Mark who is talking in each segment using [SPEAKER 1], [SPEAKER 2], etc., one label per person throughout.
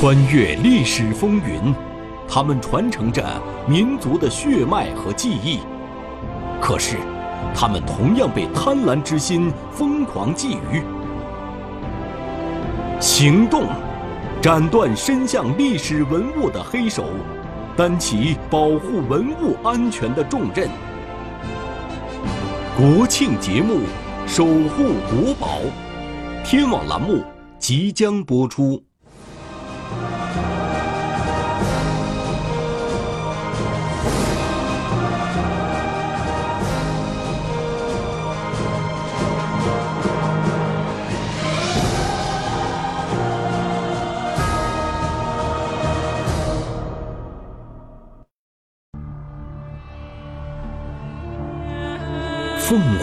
[SPEAKER 1] 穿越历史风云，他们传承着民族的血脉和记忆。可是，他们同样被贪婪之心疯狂觊觎。行动，斩断伸向历史文物的黑手，担起保护文物安全的重任。国庆节目，守护国宝，天网栏目即将播出。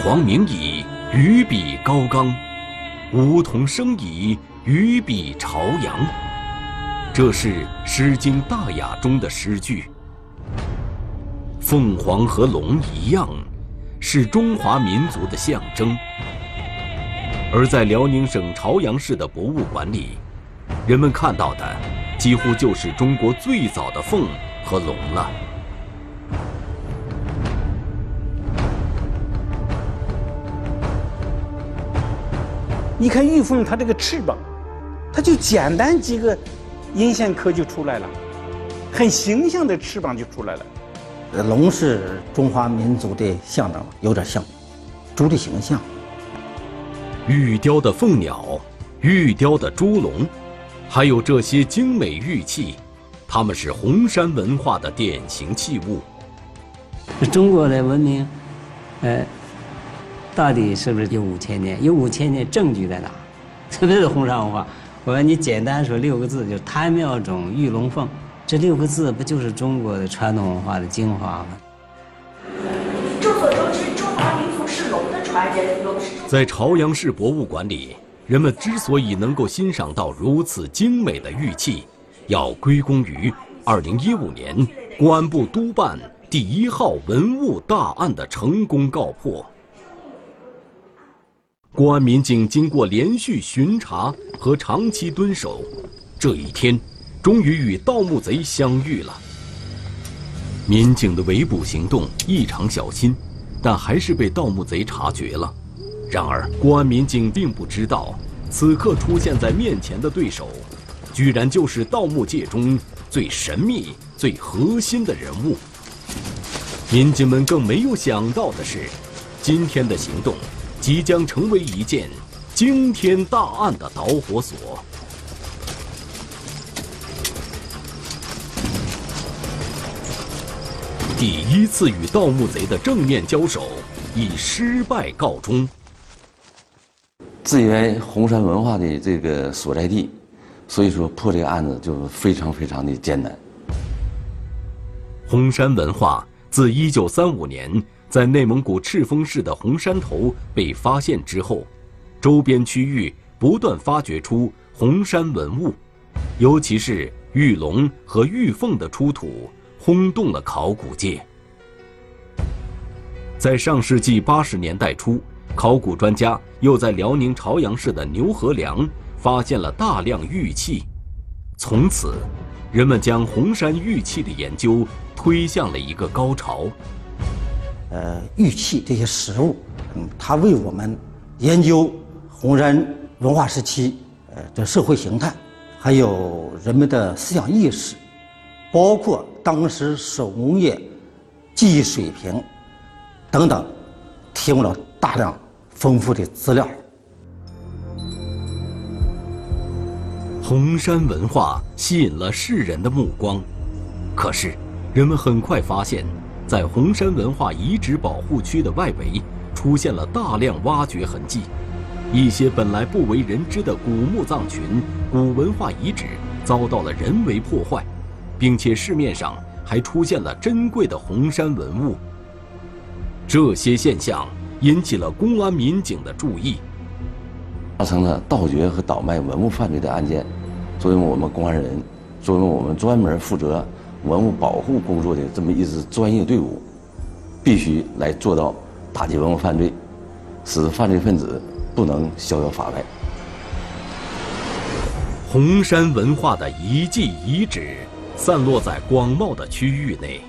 [SPEAKER 1] 凤凰鸣矣，鱼比高冈；梧桐生矣，鱼比朝阳。这是《诗经·大雅》中的诗句。凤凰和龙一样，是中华民族的象征。而在辽宁省朝阳市的博物馆里，人们看到的几乎就是中国最早的凤和龙了。
[SPEAKER 2] 你看玉凤，它这个翅膀，它就简单几个阴线刻就出来了，很形象的翅膀就出来了。
[SPEAKER 3] 龙是中华民族的象征，有点像猪的形象。
[SPEAKER 1] 玉雕的凤鸟，玉雕的猪龙，还有这些精美玉器，它们是红山文化的典型器物。
[SPEAKER 4] 中国的文明，呃。到底是不是有五千年？有五千年证据在哪？特别是红山文化。我说你简单说六个字，就是贪妙种玉龙凤。这六个字不就是中国的传统文化的精华吗？
[SPEAKER 5] 众所周知，中华民族是龙的传人，
[SPEAKER 1] 在朝阳市博物馆里，人们之所以能够欣赏到如此精美的玉器，要归功于2015年公安部督办第一号文物大案的成功告破。公安民警经过连续巡查和长期蹲守，这一天，终于与盗墓贼相遇了。民警的围捕行动异常小心，但还是被盗墓贼察觉了。然而，公安民警并不知道，此刻出现在面前的对手，居然就是盗墓界中最神秘、最核心的人物。民警们更没有想到的是，今天的行动。即将成为一件惊天大案的导火索。第一次与盗墓贼的正面交手以失败告终。
[SPEAKER 6] 至于红山文化的这个所在地，所以说破这个案子就非常非常的艰难。
[SPEAKER 1] 红山文化自1935年。在内蒙古赤峰市的红山头被发现之后，周边区域不断发掘出红山文物，尤其是玉龙和玉凤的出土，轰动了考古界。在上世纪八十年代初，考古专家又在辽宁朝阳市的牛河梁发现了大量玉器，从此，人们将红山玉器的研究推向了一个高潮。
[SPEAKER 3] 呃，玉器这些实物，嗯，它为我们研究红山文化时期呃的社会形态，还有人们的思想意识，包括当时手工业技艺水平等等，提供了大量丰富的资料。
[SPEAKER 1] 红山文化吸引了世人的目光，可是人们很快发现。在红山文化遗址保护区的外围，出现了大量挖掘痕迹，一些本来不为人知的古墓葬群、古文化遗址遭到了人为破坏，并且市面上还出现了珍贵的红山文物。这些现象引起了公安民警的注意，
[SPEAKER 6] 发生了盗掘和倒卖文物犯罪的案件。作为我们公安人，作为我们专门负责。文物保护工作的这么一支专业队伍，必须来做到打击文物犯罪，使犯罪分子不能逍遥法外。
[SPEAKER 1] 红山文化的遗迹遗址散落在广袤的区域内，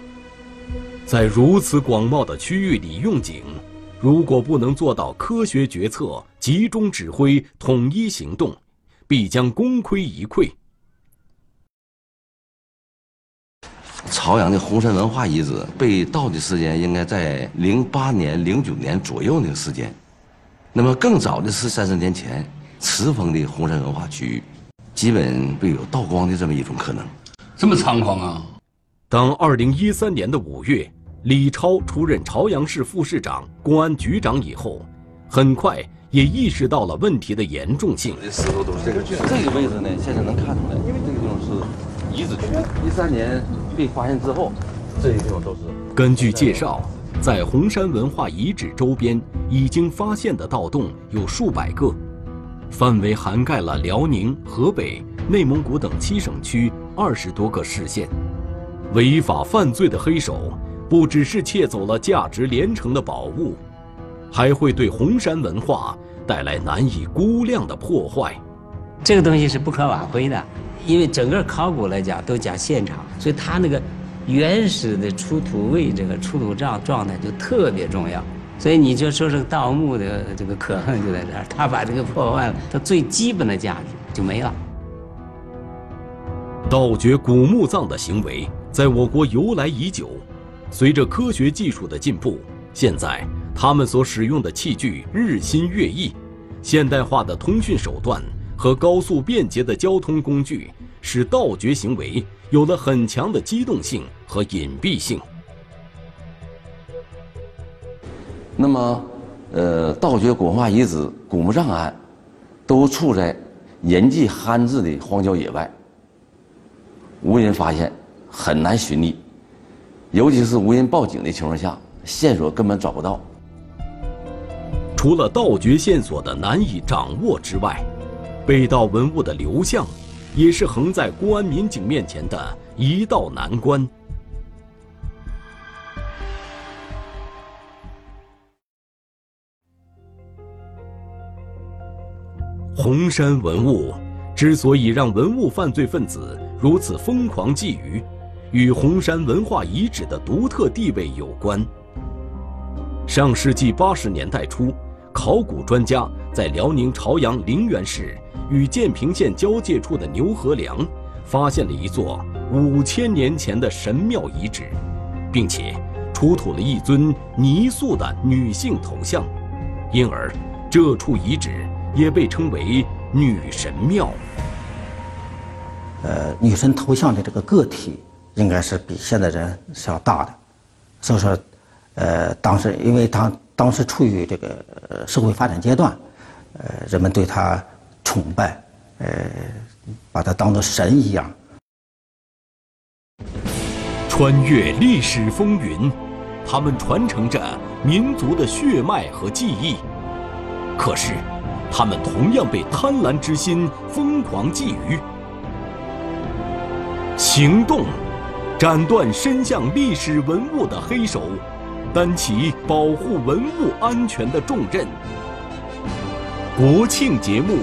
[SPEAKER 1] 在如此广袤的区域里用景，如果不能做到科学决策、集中指挥、统一行动，必将功亏一篑。
[SPEAKER 6] 朝阳的红山文化遗址被盗的时间应该在零八年、零九年左右那个时间，那么更早的是三十年前慈峰的红山文化区域。基本被有盗光的这么一种可能，
[SPEAKER 7] 这么猖狂啊！
[SPEAKER 1] 当二零一三年的五月，李超出任朝阳市副市长、公安局长以后，很快也意识到了问题的严重性。
[SPEAKER 6] 这石头都是这个这个位置呢，现在能看出来，遗址区。一三年被发现之后，这些地方都是。
[SPEAKER 1] 根据介绍，在红山文化遗址周边已经发现的盗洞有数百个。范围涵盖了辽宁、河北、内蒙古等七省区二十多个市县，违法犯罪的黑手不只是窃走了价值连城的宝物，还会对红山文化带来难以估量的破坏。
[SPEAKER 4] 这个东西是不可挽回的，因为整个考古来讲都讲现场，所以它那个原始的出土位这个出土状状态就特别重要。所以你就说这个盗墓的这个可恨就在这儿，他把这个破坏了，它最基本的价值就没了。
[SPEAKER 1] 盗掘古墓葬的行为在我国由来已久，随着科学技术的进步，现在他们所使用的器具日新月异，现代化的通讯手段和高速便捷的交通工具，使盗掘行为有了很强的机动性和隐蔽性。
[SPEAKER 6] 那么，呃，盗掘古文化遗址、古墓葬案，都处在人迹罕至的荒郊野外，无人发现，很难寻觅，尤其是无人报警的情况下，线索根本找不到。
[SPEAKER 1] 除了盗掘线索的难以掌握之外，被盗文物的流向，也是横在公安民警面前的一道难关。红山文物之所以让文物犯罪分子如此疯狂觊觎，与红山文化遗址的独特地位有关。上世纪八十年代初，考古专家在辽宁朝阳陵园市与建平县交界处的牛河梁，发现了一座五千年前的神庙遗址，并且出土了一尊泥塑的女性头像，因而这处遗址。也被称为女神庙。
[SPEAKER 3] 呃，女神头像的这个个体应该是比现在人是要大的，所以说，呃，当时因为当当时处于这个社会发展阶段，呃，人们对她崇拜，呃，把他当做神一样。
[SPEAKER 1] 穿越历史风云，他们传承着民族的血脉和记忆，可是。他们同样被贪婪之心疯狂觊觎。行动，斩断伸向历史文物的黑手，担起保护文物安全的重任。国庆节目，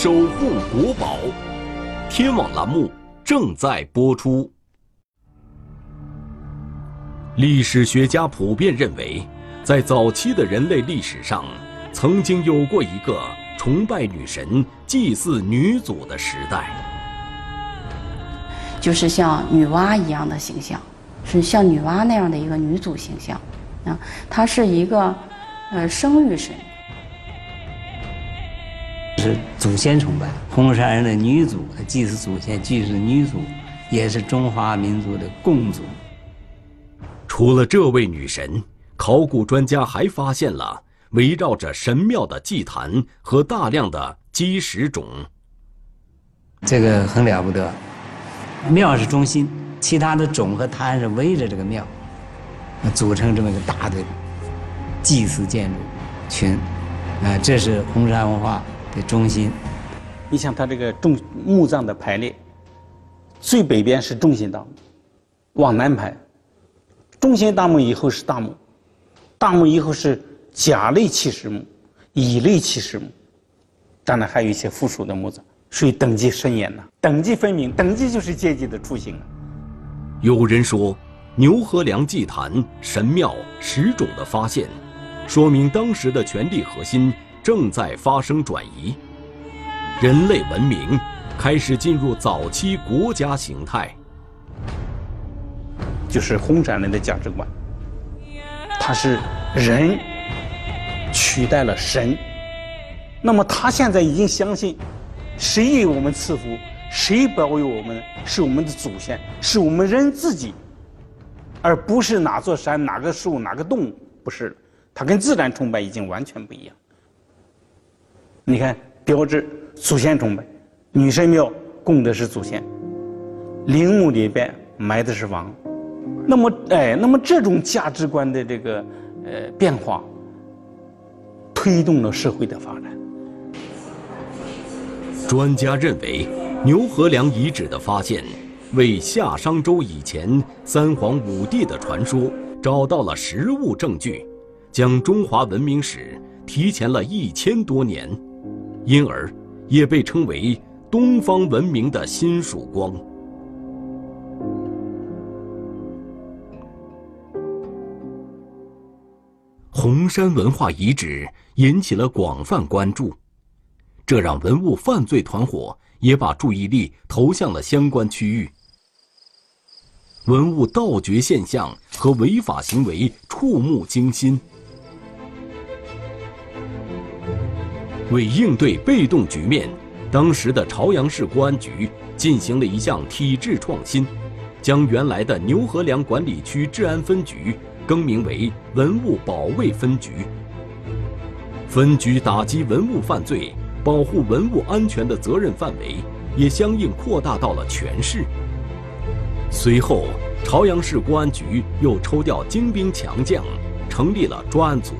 [SPEAKER 1] 守护国宝，天网栏目正在播出。历史学家普遍认为，在早期的人类历史上，曾经有过一个。崇拜女神、祭祀女祖的时代，
[SPEAKER 8] 就是像女娲一样的形象，是像女娲那样的一个女祖形象，啊，她是一个呃生育神，
[SPEAKER 4] 是祖先崇拜。红山人的女祖既是祖先，既是女祖，也是中华民族的共祖。
[SPEAKER 1] 除了这位女神，考古专家还发现了。围绕着神庙的祭坛和大量的基石冢，
[SPEAKER 4] 这个很了不得。庙是中心，其他的冢和坛是围着这个庙，组成这么一个大的祭祀建筑群。啊，这是红山文化的中心。
[SPEAKER 2] 你像它这个重墓葬的排列，最北边是中心大墓，往南排，中心大墓以后是大墓，大墓以后是。甲类起始墓、乙类起始墓，当然还有一些附属的墓葬。属于等级森严呐，等级分明，等级就是阶级的雏形啊。
[SPEAKER 1] 有人说，牛河梁祭坛、神庙、石冢的发现，说明当时的权力核心正在发生转移，人类文明开始进入早期国家形态。
[SPEAKER 2] 就是红山人的价值观，他是人取代了神，那么他现在已经相信，谁为我们赐福，谁保佑我们，是我们的祖先，是我们人自己，而不是哪座山、哪个树、哪个动物，不是他跟自然崇拜已经完全不一样。你看，标志祖先崇拜，女神庙供的是祖先，陵墓里边埋的是王。那么，哎，那么这种价值观的这个呃变化，推动了社会的发展。
[SPEAKER 1] 专家认为，牛河梁遗址的发现，为夏商周以前三皇五帝的传说找到了实物证据，将中华文明史提前了一千多年，因而也被称为东方文明的新曙光。红山文化遗址引起了广泛关注，这让文物犯罪团伙也把注意力投向了相关区域。文物盗掘现象和违法行为触目惊心。为应对被动局面，当时的朝阳市公安局进行了一项体制创新，将原来的牛河梁管理区治安分局。更名为文物保卫分局，分局打击文物犯罪、保护文物安全的责任范围也相应扩大到了全市。随后，朝阳市公安局又抽调精兵强将，成立了专案组。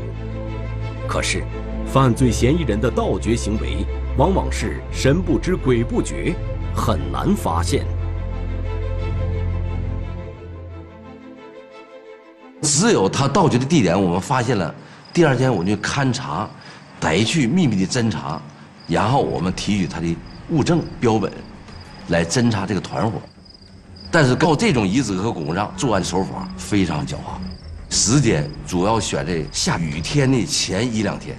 [SPEAKER 1] 可是，犯罪嫌疑人的盗掘行为往往是神不知鬼不觉，很难发现。
[SPEAKER 6] 只有他盗掘的地点我们发现了，第二天我们就勘查，逮去秘密的侦查，然后我们提取他的物证标本，来侦查这个团伙。但是靠这种遗址和古墓葬作案手法非常狡猾，时间主要选在下雨天的前一两天。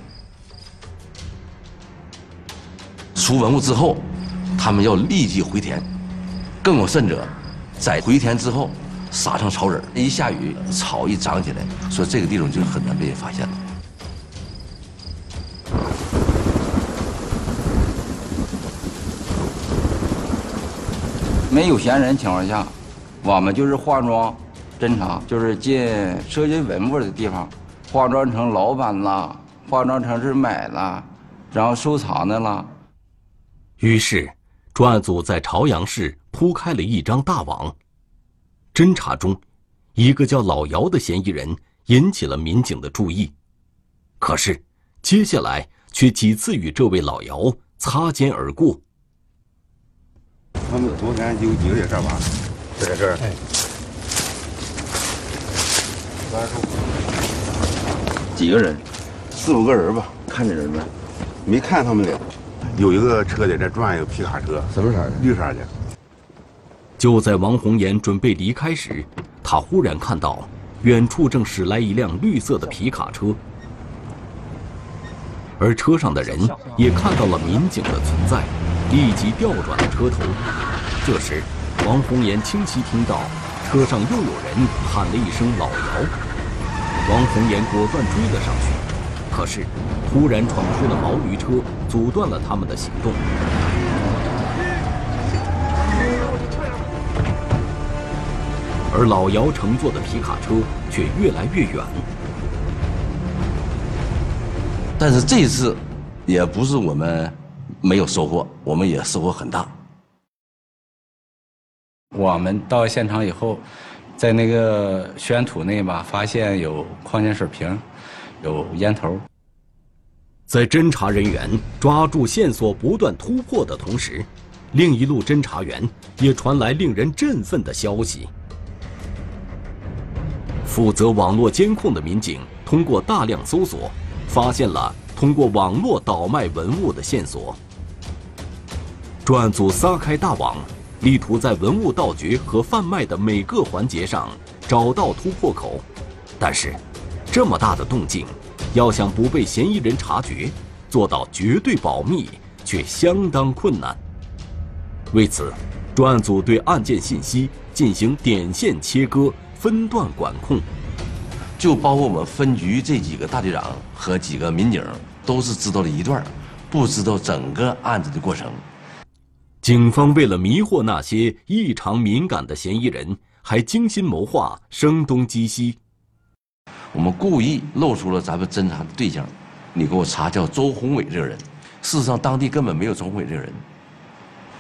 [SPEAKER 6] 出文物之后，他们要立即回填，更有甚者，在回填之后。撒成草籽一下雨草一长起来，说这个地方就很难被发现了。
[SPEAKER 7] 没有闲人情况下，我们就是化妆侦查，就是进涉及文物的地方，化妆成老板啦，化妆成是买啦，然后收藏的啦。
[SPEAKER 1] 于是，专案组在朝阳市铺开了一张大网。侦查中，一个叫老姚的嫌疑人引起了民警的注意，可是接下来却几次与这位老姚擦肩而过。
[SPEAKER 9] 他们昨天有几个人这吧？在这儿。哎。
[SPEAKER 7] 几个人？
[SPEAKER 9] 四五个人吧。
[SPEAKER 7] 看见人没？
[SPEAKER 9] 没看他们俩。有一个车在这转，一个皮卡车。
[SPEAKER 7] 什么色的？
[SPEAKER 9] 绿色的。
[SPEAKER 1] 就在王红岩准备离开时，他忽然看到远处正驶来一辆绿色的皮卡车，而车上的人也看到了民警的存在，立即调转了车头。这时，王红岩清晰听到车上又有人喊了一声“老姚”，王红岩果断追了上去，可是突然闯出的毛驴车阻断了他们的行动。而老姚乘坐的皮卡车却越来越远。
[SPEAKER 6] 但是这一次，也不是我们没有收获，我们也收获很大。
[SPEAKER 7] 我们到现场以后，在那个宣土内吧，发现有矿泉水瓶，有烟头。
[SPEAKER 1] 在侦查人员抓住线索、不断突破的同时，另一路侦查员也传来令人振奋的消息。负责网络监控的民警通过大量搜索，发现了通过网络倒卖文物的线索。专案组撒开大网，力图在文物盗掘和贩卖的每个环节上找到突破口。但是，这么大的动静，要想不被嫌疑人察觉，做到绝对保密，却相当困难。为此，专案组对案件信息进行点线切割、分段管控。
[SPEAKER 6] 就包括我们分局这几个大队长和几个民警，都是知道了一段，不知道整个案子的过程。
[SPEAKER 1] 警方为了迷惑那些异常敏感的嫌疑人，还精心谋划，声东击西。
[SPEAKER 6] 我们故意露出了咱们侦查的对象，你给我查叫周宏伟这个人。事实上，当地根本没有周宏伟这个人。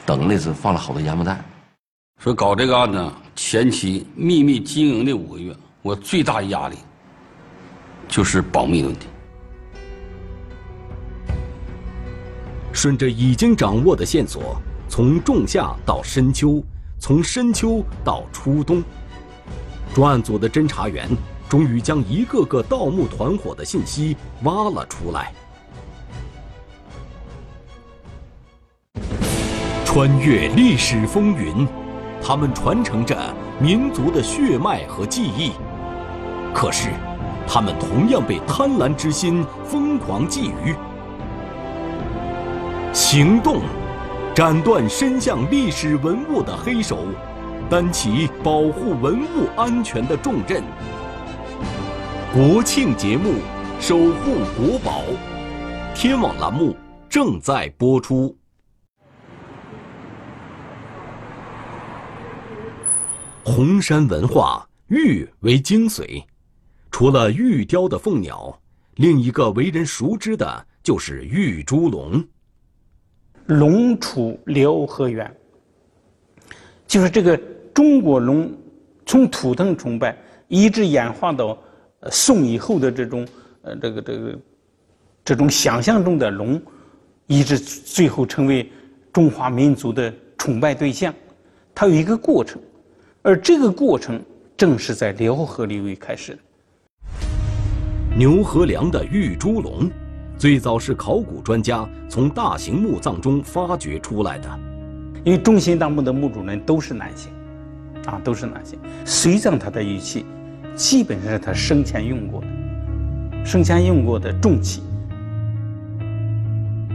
[SPEAKER 6] 等那是放了好多烟幕弹。
[SPEAKER 10] 说搞这个案子前期秘密经营的五个月，我最大压力就是保密问题。
[SPEAKER 1] 顺着已经掌握的线索，从仲夏到深秋，从深秋到初冬，专案组的侦查员终于将一个个盗墓团伙的信息挖了出来。穿越历史风云，他们传承着民族的血脉和记忆。可是，他们同样被贪婪之心疯狂觊觎。行动，斩断伸向历史文物的黑手，担起保护文物安全的重任。国庆节目，守护国宝，天网栏目正在播出。红山文化，玉为精髓。除了玉雕的凤鸟，另一个为人熟知的就是玉猪龙。
[SPEAKER 2] 龙出辽河源，就是这个中国龙，从图腾崇拜一直演化到宋以后的这种呃这个这个这种想象中的龙，一直最后成为中华民族的崇拜对象。它有一个过程，而这个过程正是在辽河流域开始的。
[SPEAKER 1] 牛河梁的玉猪龙。最早是考古专家从大型墓葬中发掘出来的，
[SPEAKER 2] 因为中心大墓的墓主人都是男性，啊，都是男性。随葬他的玉器，基本上是他生前用过的，生前用过的重器。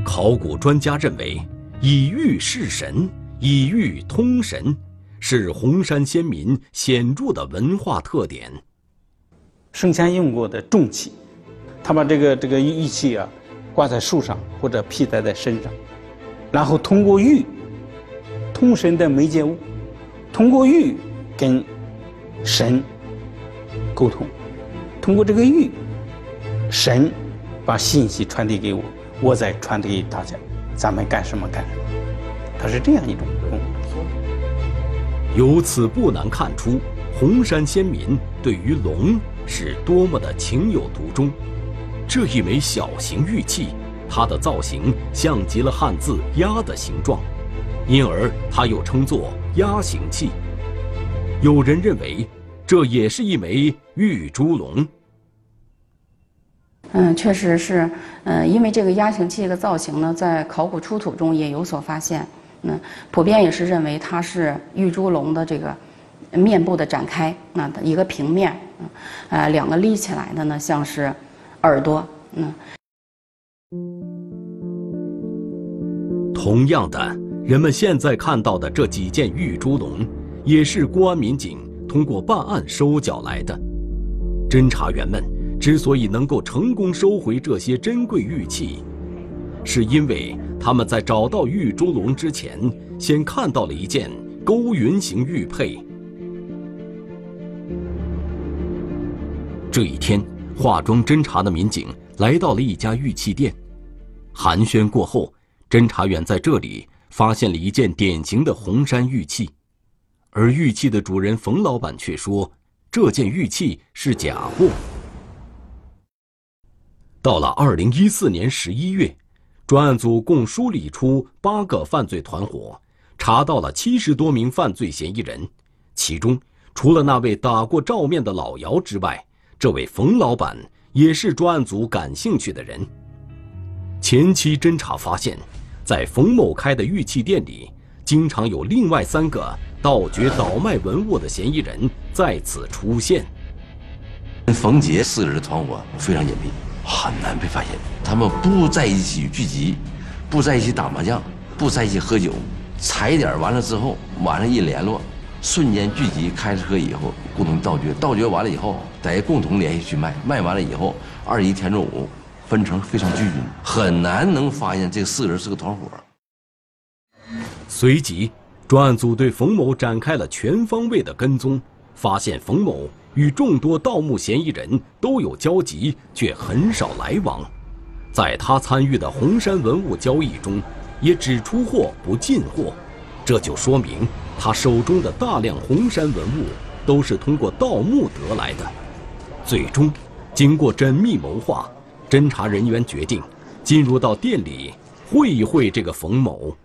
[SPEAKER 1] 考古专家认为，以玉示神，以玉通神，是红山先民显著的文化特点。
[SPEAKER 2] 生前用过的重器。他把这个这个玉器啊挂在树上或者披戴在身上，然后通过玉通神的媒介物，通过玉跟神沟通，通过这个玉，神把信息传递给我，我再传递给大家，咱们干什么干什么，它是这样一种功
[SPEAKER 1] 能。由此不难看出，红山先民对于龙是多么的情有独钟。这一枚小型玉器，它的造型像极了汉字“鸭”的形状，因而它又称作“鸭形器”。有人认为，这也是一枚玉猪龙。
[SPEAKER 8] 嗯，确实是。嗯，因为这个压形器的造型呢，在考古出土中也有所发现。嗯，普遍也是认为它是玉猪龙的这个面部的展开，那的一个平面。嗯，呃，两个立起来的呢，像是。耳朵，嗯。
[SPEAKER 1] 同样的，人们现在看到的这几件玉猪龙，也是公安民警通过办案收缴来的。侦查员们之所以能够成功收回这些珍贵玉器，是因为他们在找到玉猪龙之前，先看到了一件勾云形玉佩。这一天。化妆侦查的民警来到了一家玉器店，寒暄过后，侦查员在这里发现了一件典型的红山玉器，而玉器的主人冯老板却说这件玉器是假货。到了二零一四年十一月，专案组共梳理出八个犯罪团伙，查到了七十多名犯罪嫌疑人，其中除了那位打过照面的老姚之外。这位冯老板也是专案组感兴趣的人。前期侦查发现，在冯某开的玉器店里，经常有另外三个盗掘倒卖文物的嫌疑人在此出现。
[SPEAKER 6] 冯杰四个人的团伙非常隐蔽，很难被发现。他们不在一起聚集，不在一起打麻将，不在一起喝酒，踩点完了之后，晚上一联络，瞬间聚集，开车以后共同盗掘，盗掘完了以后再共同联系去卖，卖完了以后二十一天中午分成非常均匀，很难能发现这四个人是个团伙。
[SPEAKER 1] 随即，专案组对冯某展开了全方位的跟踪，发现冯某与众多盗墓嫌疑人都有交集，却很少来往。在他参与的红山文物交易中，也只出货不进货，这就说明他手中的大量红山文物都是通过盗墓得来的。最终，经过缜密谋划，侦查人员决定进入到店里会一会这个冯某。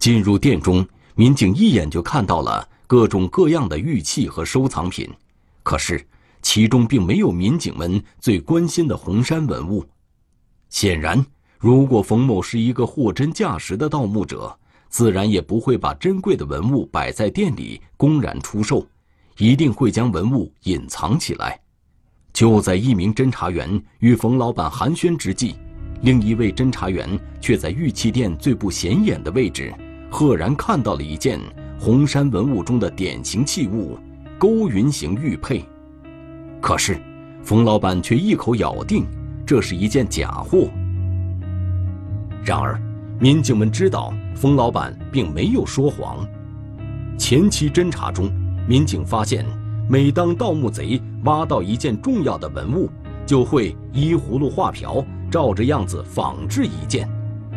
[SPEAKER 1] 进入店中，民警一眼就看到了各种各样的玉器和收藏品，可是其中并没有民警们最关心的红山文物。显然，如果冯某是一个货真价实的盗墓者，自然也不会把珍贵的文物摆在店里公然出售，一定会将文物隐藏起来。就在一名侦查员与冯老板寒暄之际，另一位侦查员却在玉器店最不显眼的位置。赫然看到了一件红山文物中的典型器物——勾云形玉佩，可是，冯老板却一口咬定这是一件假货。然而，民警们知道冯老板并没有说谎。前期侦查中，民警发现，每当盗墓贼挖到一件重要的文物，就会依葫芦画瓢，照着样子仿制一件，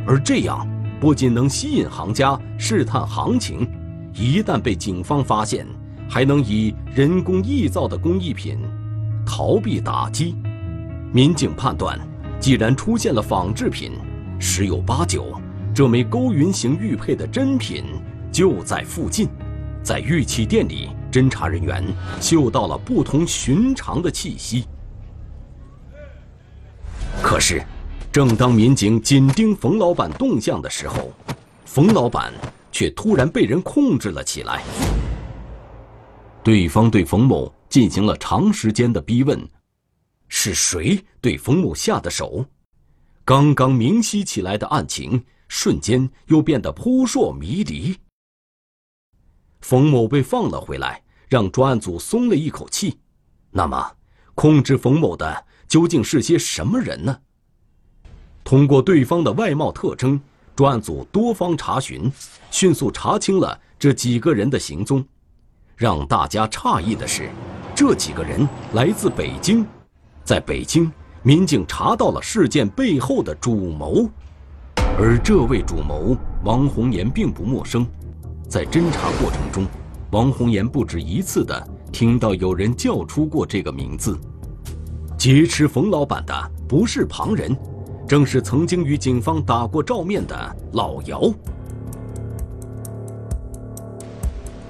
[SPEAKER 1] 而这样。不仅能吸引行家试探行情，一旦被警方发现，还能以人工臆造的工艺品逃避打击。民警判断，既然出现了仿制品，十有八九这枚勾云形玉佩的真品就在附近。在玉器店里，侦查人员嗅到了不同寻常的气息。可是。正当民警紧盯冯老板动向的时候，冯老板却突然被人控制了起来。对方对冯某进行了长时间的逼问：“是谁对冯某下的手？”刚刚明晰起来的案情，瞬间又变得扑朔迷离。冯某被放了回来，让专案组松了一口气。那么，控制冯某的究竟是些什么人呢？通过对方的外貌特征，专案组多方查询，迅速查清了这几个人的行踪。让大家诧异的是，这几个人来自北京，在北京，民警查到了事件背后的主谋，而这位主谋王红岩并不陌生。在侦查过程中，王红岩不止一次的听到有人叫出过这个名字。劫持冯老板的不是旁人。正是曾经与警方打过照面的老姚。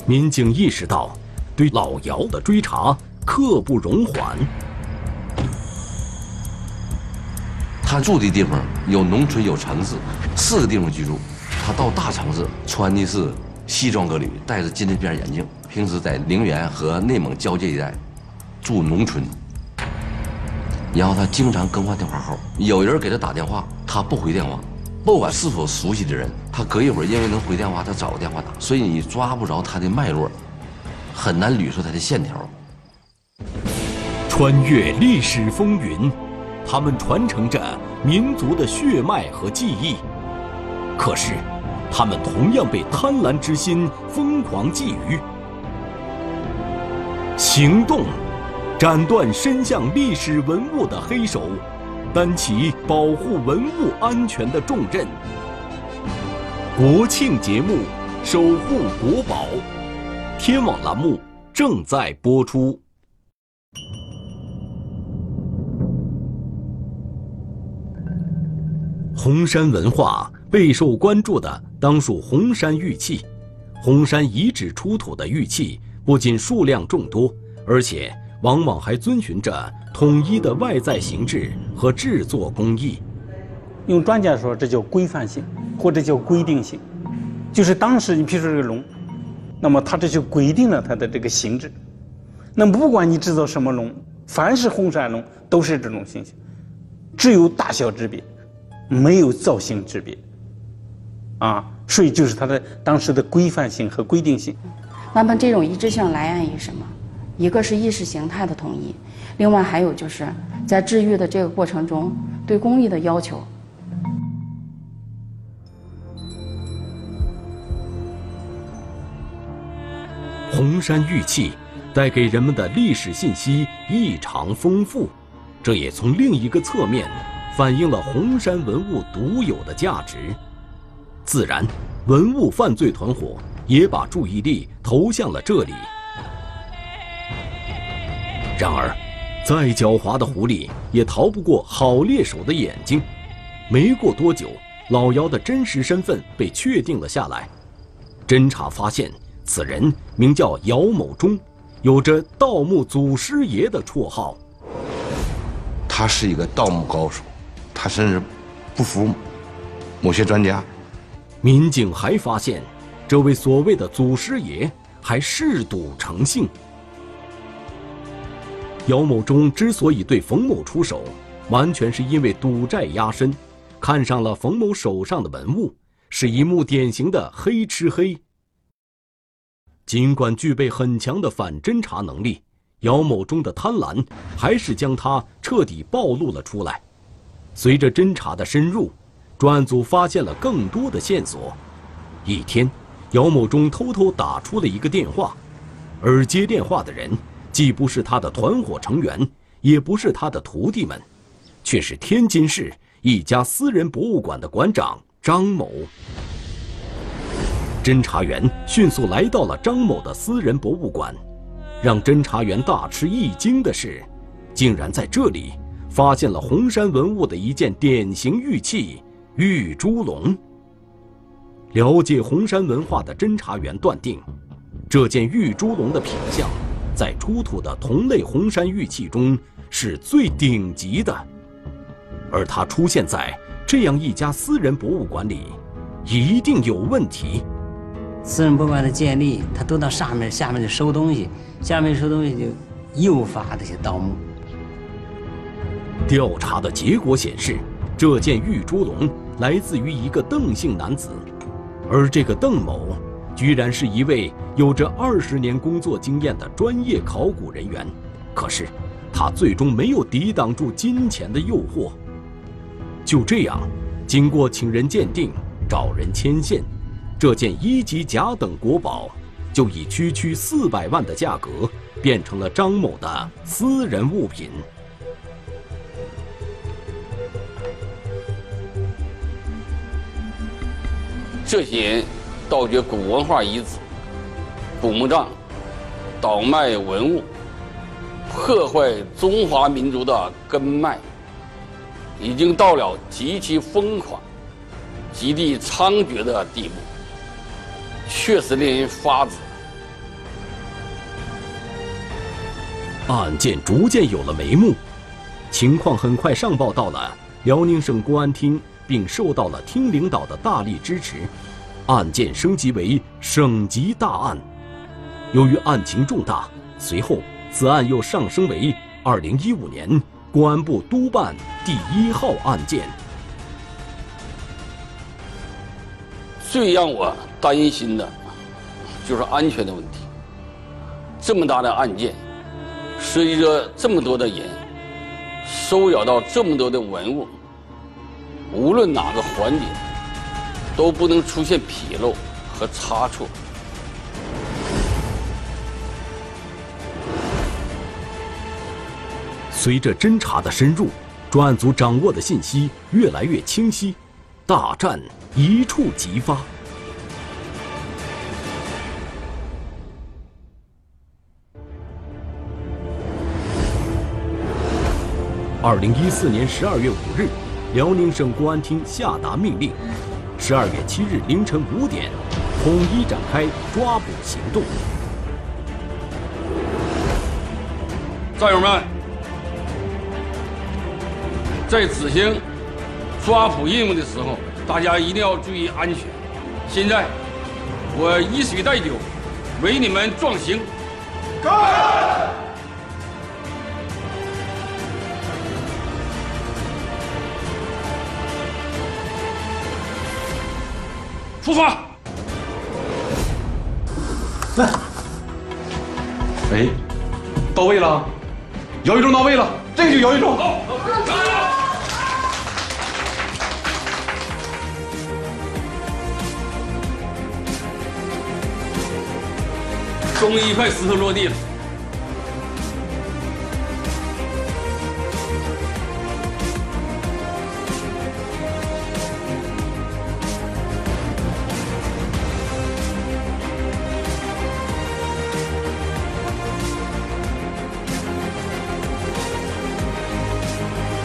[SPEAKER 1] 民警意识到，对老姚的追查刻不容缓。
[SPEAKER 6] 他住的地方有农村，有城市，四个地方居住。他到大城市，穿的是西装革履，戴着金丝边眼镜。平时在陵园和内蒙交界一带，住农村。然后他经常更换电话号，有人给他打电话，他不回电话，不管是否熟悉的人，他隔一会儿因为能回电话，他找个电话打，所以你抓不着他的脉络，很难捋出他的线条。
[SPEAKER 1] 穿越历史风云，他们传承着民族的血脉和记忆，可是，他们同样被贪婪之心疯狂觊觎。行动。斩断伸向历史文物的黑手，担起保护文物安全的重任。国庆节目，守护国宝，天网栏目正在播出。红山文化备受关注的当属红山玉器。红山遗址出土的玉器不仅数量众多，而且。往往还遵循着统一的外在形制和制作工艺，
[SPEAKER 2] 用专家说，这叫规范性或者叫规定性，就是当时你比如说这个龙，那么它这就规定了它的这个形制。那么不管你制造什么龙，凡是红山龙都是这种形象，只有大小之别，没有造型之别。啊，所以就是它的当时的规范性和规定性。
[SPEAKER 8] 那么这种一致性来源于什么？一个是意识形态的统一，另外还有就是在治愈的这个过程中对工艺的要求。
[SPEAKER 1] 红山玉器带给人们的历史信息异常丰富，这也从另一个侧面反映了红山文物独有的价值。自然，文物犯罪团伙也把注意力投向了这里。然而，再狡猾的狐狸也逃不过好猎手的眼睛。没过多久，老姚的真实身份被确定了下来。侦查发现，此人名叫姚某忠，有着“盗墓祖师爷”的绰号。
[SPEAKER 9] 他是一个盗墓高手，他甚至不服某些专家。
[SPEAKER 1] 民警还发现，这位所谓的祖师爷还嗜赌成性。姚某忠之所以对冯某出手，完全是因为赌债压身，看上了冯某手上的文物，是一幕典型的黑吃黑。尽管具备很强的反侦查能力，姚某忠的贪婪还是将他彻底暴露了出来。随着侦查的深入。专案组发现了更多的线索。一天，姚某忠偷偷打出了一个电话，而接电话的人既不是他的团伙成员，也不是他的徒弟们，却是天津市一家私人博物馆的馆长张某。侦查员迅速来到了张某的私人博物馆，让侦查员大吃一惊的是，竟然在这里发现了红山文物的一件典型玉器。玉猪龙。了解红山文化的侦查员断定，这件玉猪龙的品相，在出土的同类红山玉器中是最顶级的，而它出现在这样一家私人博物馆里，一定有问题。
[SPEAKER 4] 私人博物馆的建立，他都到上面、下面去收东西，下面收东西就诱发这些盗墓。
[SPEAKER 1] 调查的结果显示，这件玉猪龙。来自于一个邓姓男子，而这个邓某，居然是一位有着二十年工作经验的专业考古人员。可是，他最终没有抵挡住金钱的诱惑。就这样，经过请人鉴定、找人牵线，这件一级甲等国宝，就以区区四百万的价格，变成了张某的私人物品。
[SPEAKER 10] 这些盗掘古文化遗址、古墓葬、倒卖文物，破坏中华民族的根脉，已经到了极其疯狂、极地猖獗的地步，确实令人发指。
[SPEAKER 1] 案件逐渐有了眉目，情况很快上报到了辽宁省公安厅。并受到了厅领导的大力支持，案件升级为省级大案。由于案情重大，随后此案又上升为2015年公安部督办第一号案件。
[SPEAKER 10] 最让我担心的，就是安全的问题。这么大的案件，涉及着这么多的人，收缴到这么多的文物。无论哪个环节都不能出现纰漏和差错。
[SPEAKER 1] 随着侦查的深入，专案组掌握的信息越来越清晰，大战一触即发。二零一四年十二月五日。辽宁省公安厅下达命令，十二月七日凌晨五点，统一展开抓捕行动。
[SPEAKER 10] 战友们，在执行抓捕任务的时候，大家一定要注意安全。现在，我以水代酒，为你们壮行。干！出发！
[SPEAKER 11] 来，哎，到位了，摇一中到位了，这个就摇一钟。
[SPEAKER 10] 终于一块石头落地了。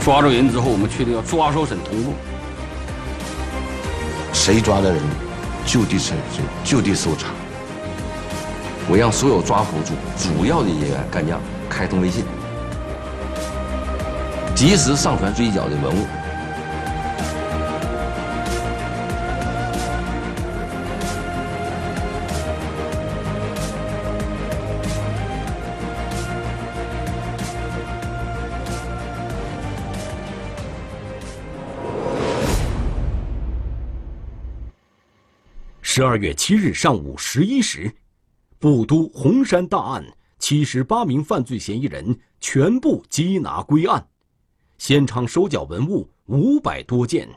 [SPEAKER 10] 抓住人之后，我们确定要抓收审同步。
[SPEAKER 9] 谁抓的人，就地审讯，就地搜查。
[SPEAKER 6] 我让所有抓捕组主要的人员干将开通微信，及时上传追缴的文物。
[SPEAKER 1] 十二月七日上午十一时。布都红山大案，七十八名犯罪嫌疑人全部缉拿归案，现场收缴文物五百多件。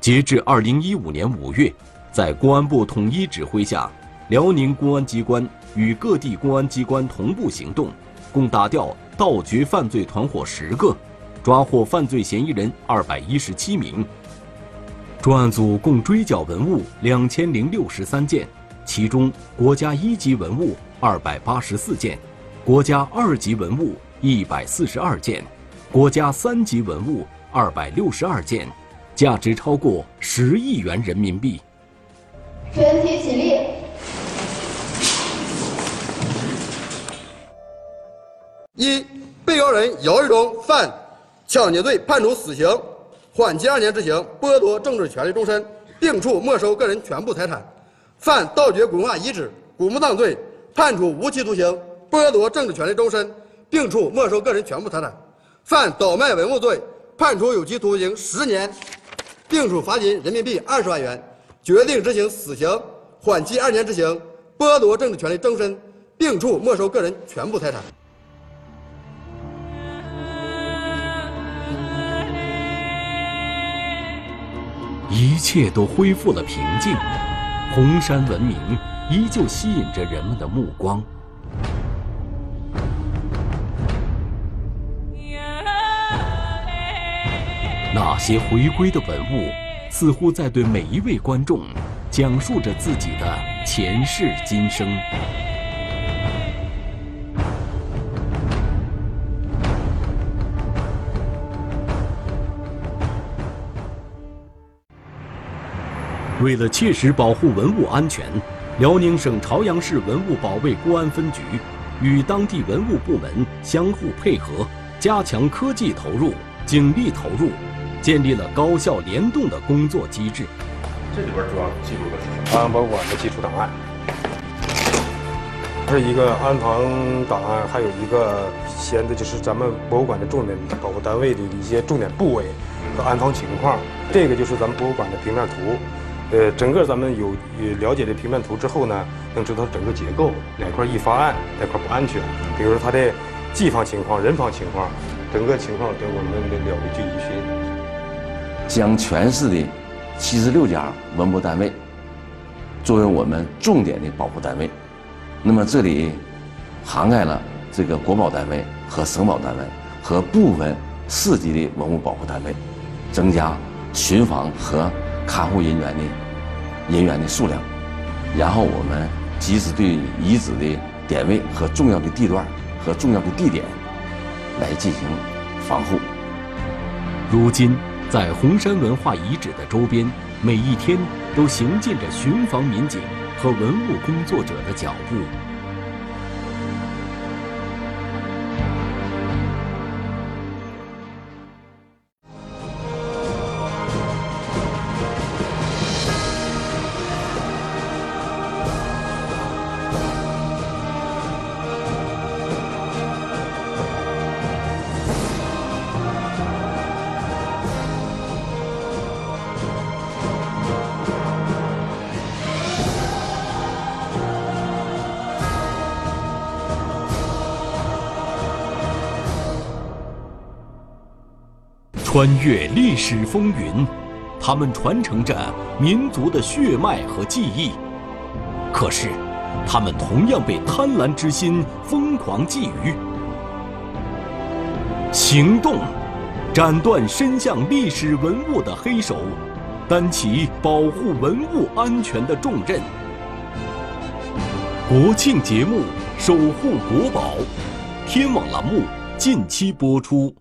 [SPEAKER 1] 截至二零一五年五月，在公安部统一指挥下，辽宁公安机关与各地公安机关同步行动，共打掉盗掘犯罪团伙十个，抓获犯罪嫌疑人二百一十七名。专案组共追缴文物两千零六十三件。其中，国家一级文物二百八十四件，国家二级文物一百四十二件，国家三级文物二百六十二件，价值超过十亿元人民币。
[SPEAKER 12] 全体起立。
[SPEAKER 13] 一，被告人姚玉忠犯抢劫罪，判处死刑，缓期二年执行，剥夺政治权利终身，并处没收个人全部财产。犯盗掘古文化遗址、古墓葬罪，判处无期徒刑，剥夺政治权利终身，并处没收个人全部财产；犯倒卖文物罪，判处有期徒刑十年，并处罚金人民币二十万元，决定执行死刑，缓期二年执行，剥夺政治权利终身，并处没收个人全部财产。
[SPEAKER 1] 一切都恢复了平静。红山文明依旧吸引着人们的目光。那些回归的文物，似乎在对每一位观众讲述着自己的前世今生。为了切实保护文物安全，辽宁省朝阳市文物保卫公安分局与当地文物部门相互配合，加强科技投入、警力投入，建立了高效联动的工作机制。
[SPEAKER 11] 这里边主要记录的是什么？安保馆的基础档案，是一个安防档案，还有一个显的就是咱们博物馆的重点保护单位的一些重点部位和安防情况。这个就是咱们博物馆的平面图。呃，整个咱们有了解这平面图之后呢，能知道整个结构哪块易发案，哪块不安全。比如说它的技方情况、人方情况，整个情况都我们了了具于心。
[SPEAKER 6] 将全市的七十六家文博单位作为我们重点的保护单位，那么这里涵盖了这个国保单位和省保单位和部分市级的文物保护单位，增加巡防和。看护人员的人员的数量，然后我们及时对遗址的点位和重要的地段和重要的地点来进行防护。
[SPEAKER 1] 如今，在红山文化遗址的周边，每一天都行进着巡防民警和文物工作者的脚步。穿越历史风云，他们传承着民族的血脉和记忆。可是，他们同样被贪婪之心疯狂觊觎。行动，斩断伸向历史文物的黑手，担起保护文物安全的重任。国庆节目，守护国宝，天网栏目近期播出。